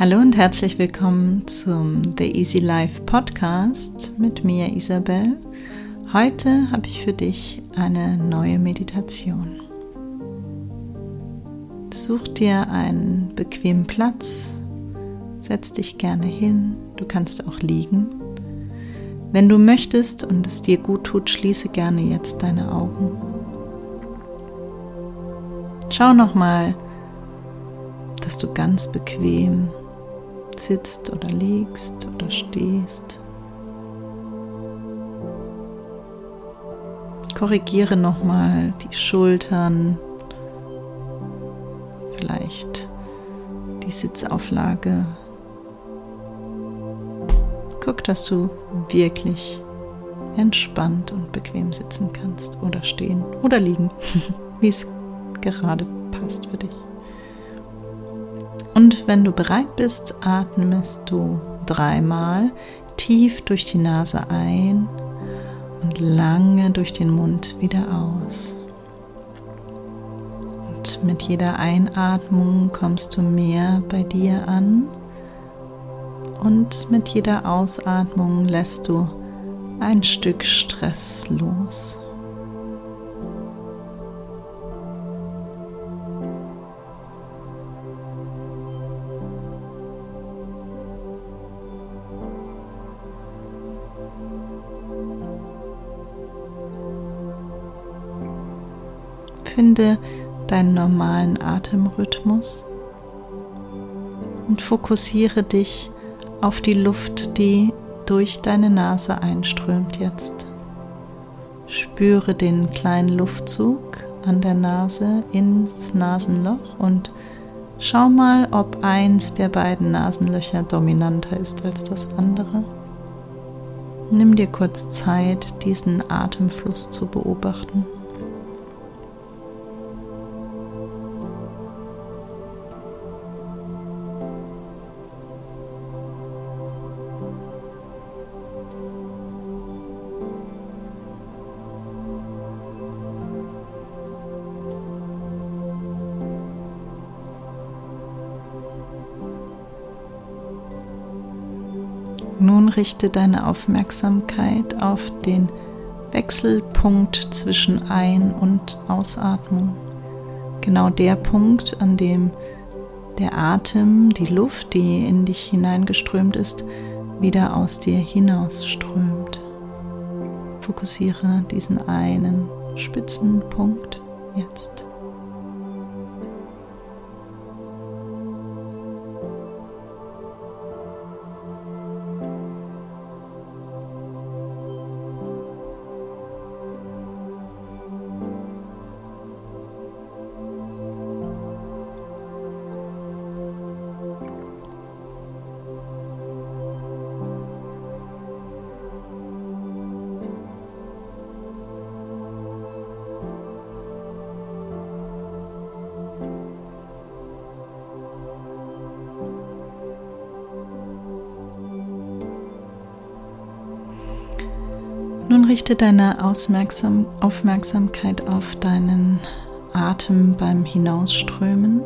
Hallo und herzlich willkommen zum The Easy Life Podcast mit mir Isabel. Heute habe ich für dich eine neue Meditation. Such dir einen bequemen Platz, setz dich gerne hin, du kannst auch liegen. Wenn du möchtest und es dir gut tut, schließe gerne jetzt deine Augen. Schau nochmal, dass du ganz bequem sitzt oder liegst oder stehst. Korrigiere nochmal die Schultern, vielleicht die Sitzauflage. Guck, dass du wirklich entspannt und bequem sitzen kannst oder stehen oder liegen, wie es gerade passt für dich. Und wenn du bereit bist, atmest du dreimal tief durch die Nase ein und lange durch den Mund wieder aus. Und mit jeder Einatmung kommst du mehr bei dir an und mit jeder Ausatmung lässt du ein Stück Stress los. Finde deinen normalen Atemrhythmus und fokussiere dich auf die Luft, die durch deine Nase einströmt jetzt. Spüre den kleinen Luftzug an der Nase ins Nasenloch und schau mal, ob eins der beiden Nasenlöcher dominanter ist als das andere. Nimm dir kurz Zeit, diesen Atemfluss zu beobachten. Richte deine Aufmerksamkeit auf den Wechselpunkt zwischen Ein- und Ausatmung. Genau der Punkt, an dem der Atem, die Luft, die in dich hineingeströmt ist, wieder aus dir hinausströmt. Fokussiere diesen einen spitzen Punkt jetzt. Nun richte deine Ausmerksam Aufmerksamkeit auf deinen Atem beim Hinausströmen.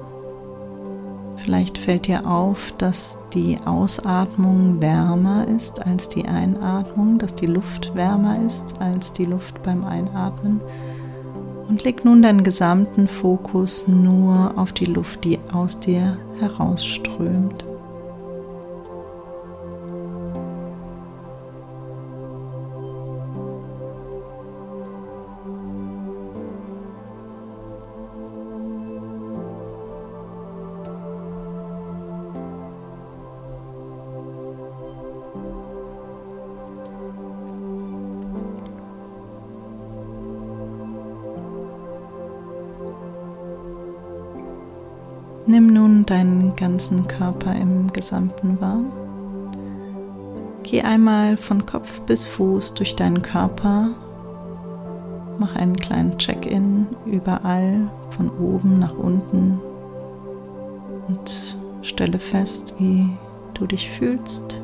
Vielleicht fällt dir auf, dass die Ausatmung wärmer ist als die Einatmung, dass die Luft wärmer ist als die Luft beim Einatmen. Und leg nun deinen gesamten Fokus nur auf die Luft, die aus dir herausströmt. Nimm nun deinen ganzen Körper im Gesamten wahr. Geh einmal von Kopf bis Fuß durch deinen Körper. Mach einen kleinen Check-in überall, von oben nach unten und stelle fest, wie du dich fühlst.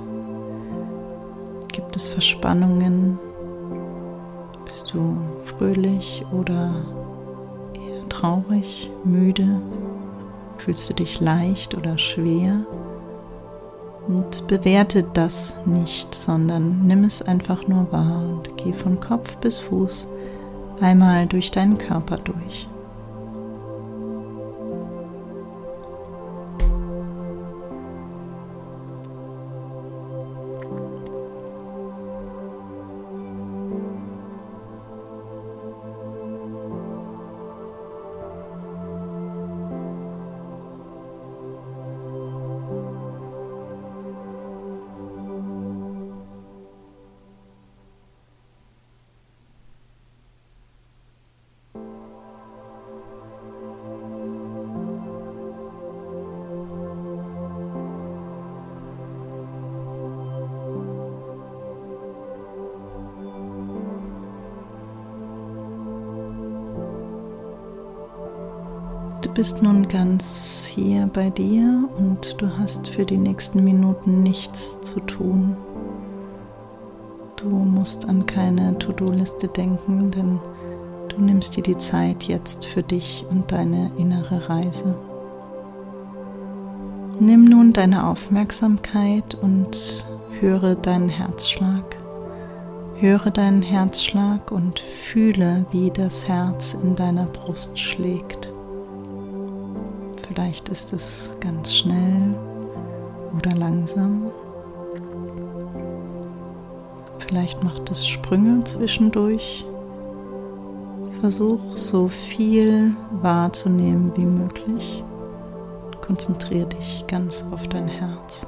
Gibt es Verspannungen? Bist du fröhlich oder eher traurig, müde? Fühlst du dich leicht oder schwer? Und bewerte das nicht, sondern nimm es einfach nur wahr und geh von Kopf bis Fuß einmal durch deinen Körper durch. Du bist nun ganz hier bei dir und du hast für die nächsten Minuten nichts zu tun. Du musst an keine To-Do-Liste denken, denn du nimmst dir die Zeit jetzt für dich und deine innere Reise. Nimm nun deine Aufmerksamkeit und höre deinen Herzschlag. Höre deinen Herzschlag und fühle, wie das Herz in deiner Brust schlägt. Vielleicht ist es ganz schnell oder langsam. Vielleicht macht es Sprünge zwischendurch. Versuch so viel wahrzunehmen wie möglich. Konzentriere dich ganz auf dein Herz.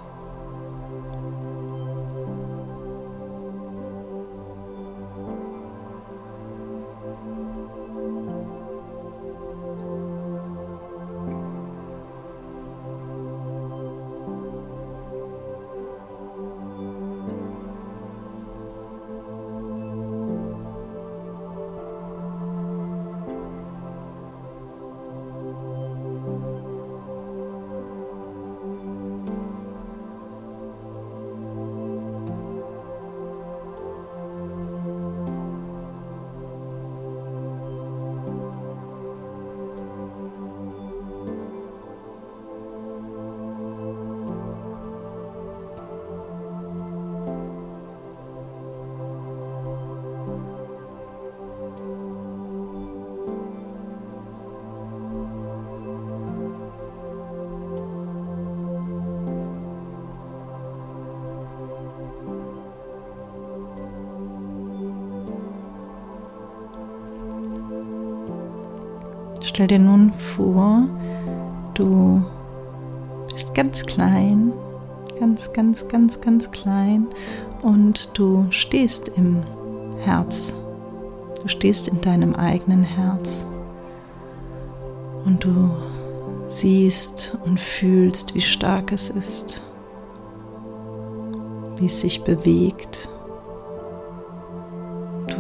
Stell dir nun vor, du bist ganz klein, ganz, ganz, ganz, ganz klein und du stehst im Herz. Du stehst in deinem eigenen Herz und du siehst und fühlst, wie stark es ist, wie es sich bewegt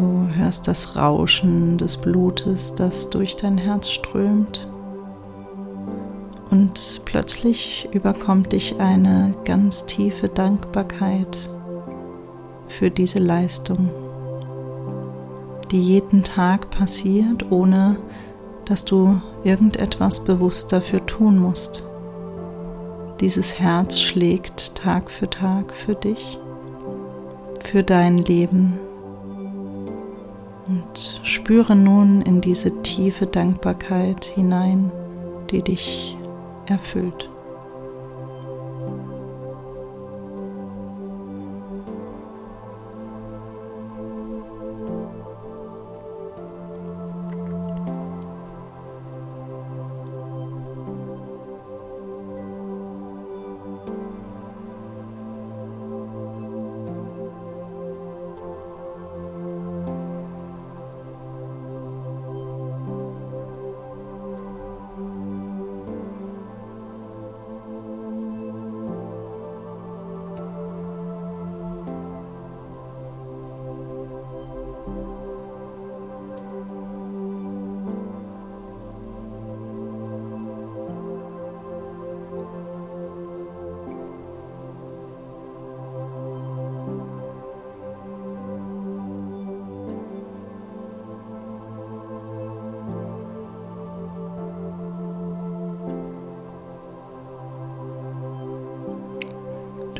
Du hörst das Rauschen des Blutes, das durch dein Herz strömt. Und plötzlich überkommt dich eine ganz tiefe Dankbarkeit für diese Leistung, die jeden Tag passiert, ohne dass du irgendetwas bewusst dafür tun musst. Dieses Herz schlägt Tag für Tag für dich, für dein Leben und spüre nun in diese tiefe Dankbarkeit hinein, die dich erfüllt.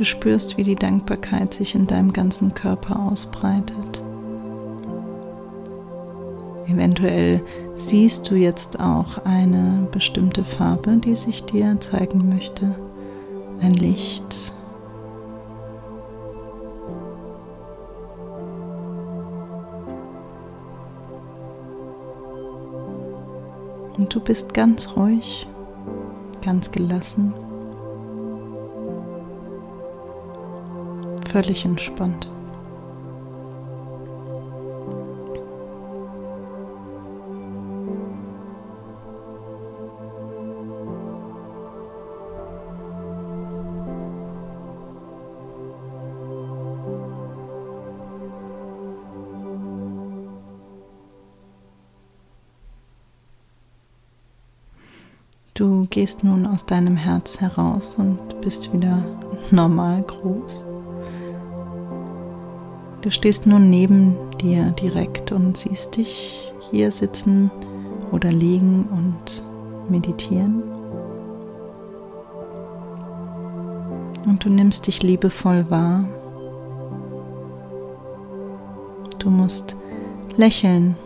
Du spürst, wie die Dankbarkeit sich in deinem ganzen Körper ausbreitet. Eventuell siehst du jetzt auch eine bestimmte Farbe, die sich dir zeigen möchte. Ein Licht. Und du bist ganz ruhig, ganz gelassen, völlig entspannt. Du gehst nun aus deinem Herz heraus und bist wieder normal groß. Du stehst nun neben dir direkt und siehst dich hier sitzen oder liegen und meditieren. Und du nimmst dich liebevoll wahr. Du musst lächeln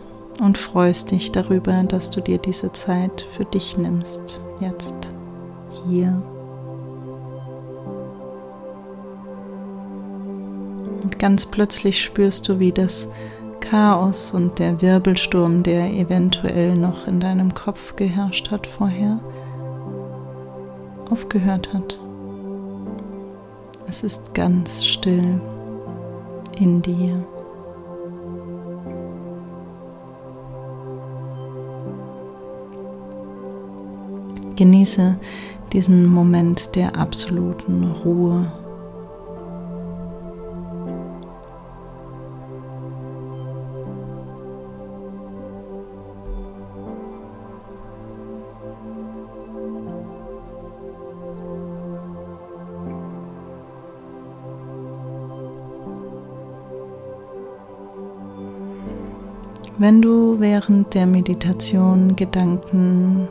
und freust dich darüber, dass du dir diese Zeit für dich nimmst, jetzt, hier. Ganz plötzlich spürst du, wie das Chaos und der Wirbelsturm, der eventuell noch in deinem Kopf geherrscht hat vorher, aufgehört hat. Es ist ganz still in dir. Genieße diesen Moment der absoluten Ruhe. Wenn du während der Meditation Gedanken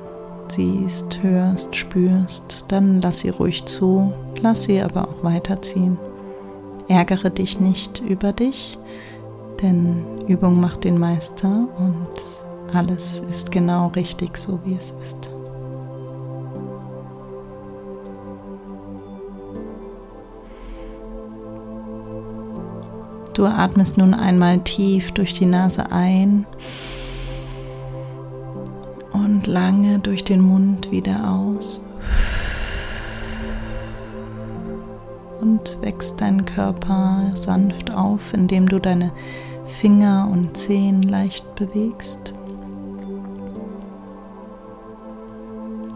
siehst, hörst, spürst, dann lass sie ruhig zu, lass sie aber auch weiterziehen. Ärgere dich nicht über dich, denn Übung macht den Meister und alles ist genau richtig so, wie es ist. Du atmest nun einmal tief durch die Nase ein und lange durch den Mund wieder aus. Und wächst dein Körper sanft auf, indem du deine Finger und Zehen leicht bewegst.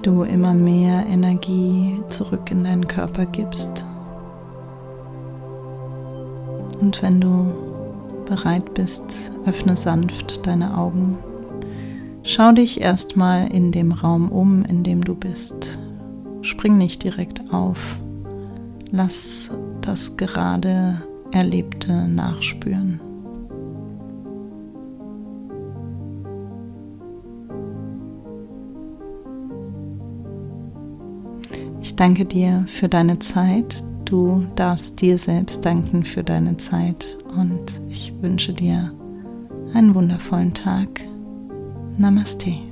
Du immer mehr Energie zurück in deinen Körper gibst. Und wenn du bereit bist, öffne sanft deine Augen. Schau dich erstmal in dem Raum um, in dem du bist. Spring nicht direkt auf. Lass das gerade Erlebte nachspüren. Ich danke dir für deine Zeit. Du darfst dir selbst danken für deine Zeit und ich wünsche dir einen wundervollen Tag. Namaste.